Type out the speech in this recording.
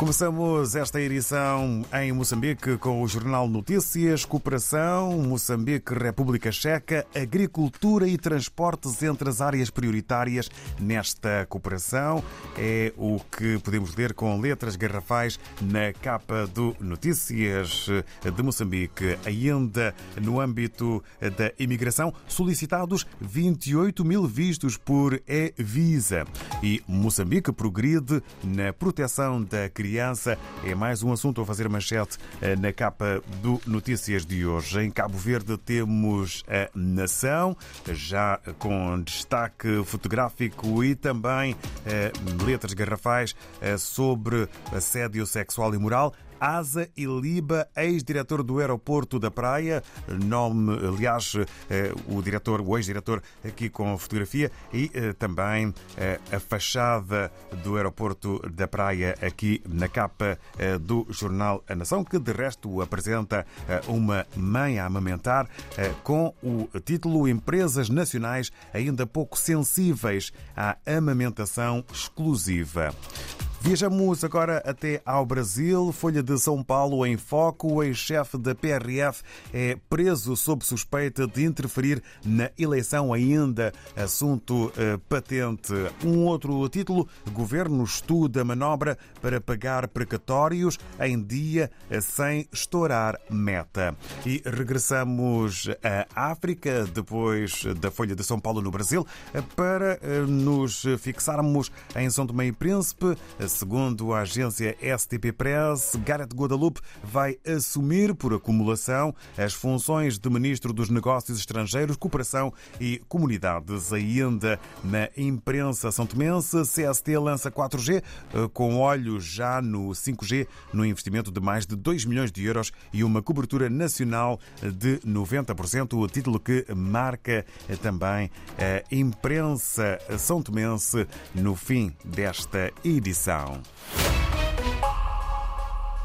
Começamos esta edição em Moçambique com o Jornal Notícias, Cooperação, Moçambique, República Checa, Agricultura e Transportes entre as áreas prioritárias nesta cooperação. É o que podemos ler com letras garrafais na capa do Notícias de Moçambique. Ainda no âmbito da imigração, solicitados 28 mil vistos por e-Visa. E Moçambique progride na proteção da criança criança. É mais um assunto a fazer manchete eh, na capa do Notícias de hoje. Em Cabo Verde temos a Nação, já com destaque fotográfico e também eh, letras garrafais eh, sobre assédio sexual e moral. Asa Iliba, ex-diretor do aeroporto da Praia, nome, aliás, eh, o diretor, o ex-diretor aqui com fotografia e eh, também eh, a fachada do aeroporto da Praia aqui na capa do jornal A Nação, que de resto apresenta uma mãe a amamentar com o título Empresas Nacionais ainda pouco sensíveis à amamentação exclusiva. Viajamos agora até ao Brasil. Folha de São Paulo em foco. O ex-chefe da PRF é preso sob suspeita de interferir na eleição ainda. Assunto uh, patente. Um outro título. Governo estuda manobra para pagar precatórios em dia sem estourar meta. E regressamos à África, depois da Folha de São Paulo no Brasil, para uh, nos fixarmos em São Tomé e Príncipe Segundo a agência STP Press, Gareth Guadalupe vai assumir por acumulação as funções de Ministro dos Negócios Estrangeiros, Cooperação e Comunidades. Ainda na imprensa são tomense, CST lança 4G eh, com olhos já no 5G, no investimento de mais de 2 milhões de euros e uma cobertura nacional de 90%, o título que marca eh, também a imprensa são tomense no fim desta edição. Tchau.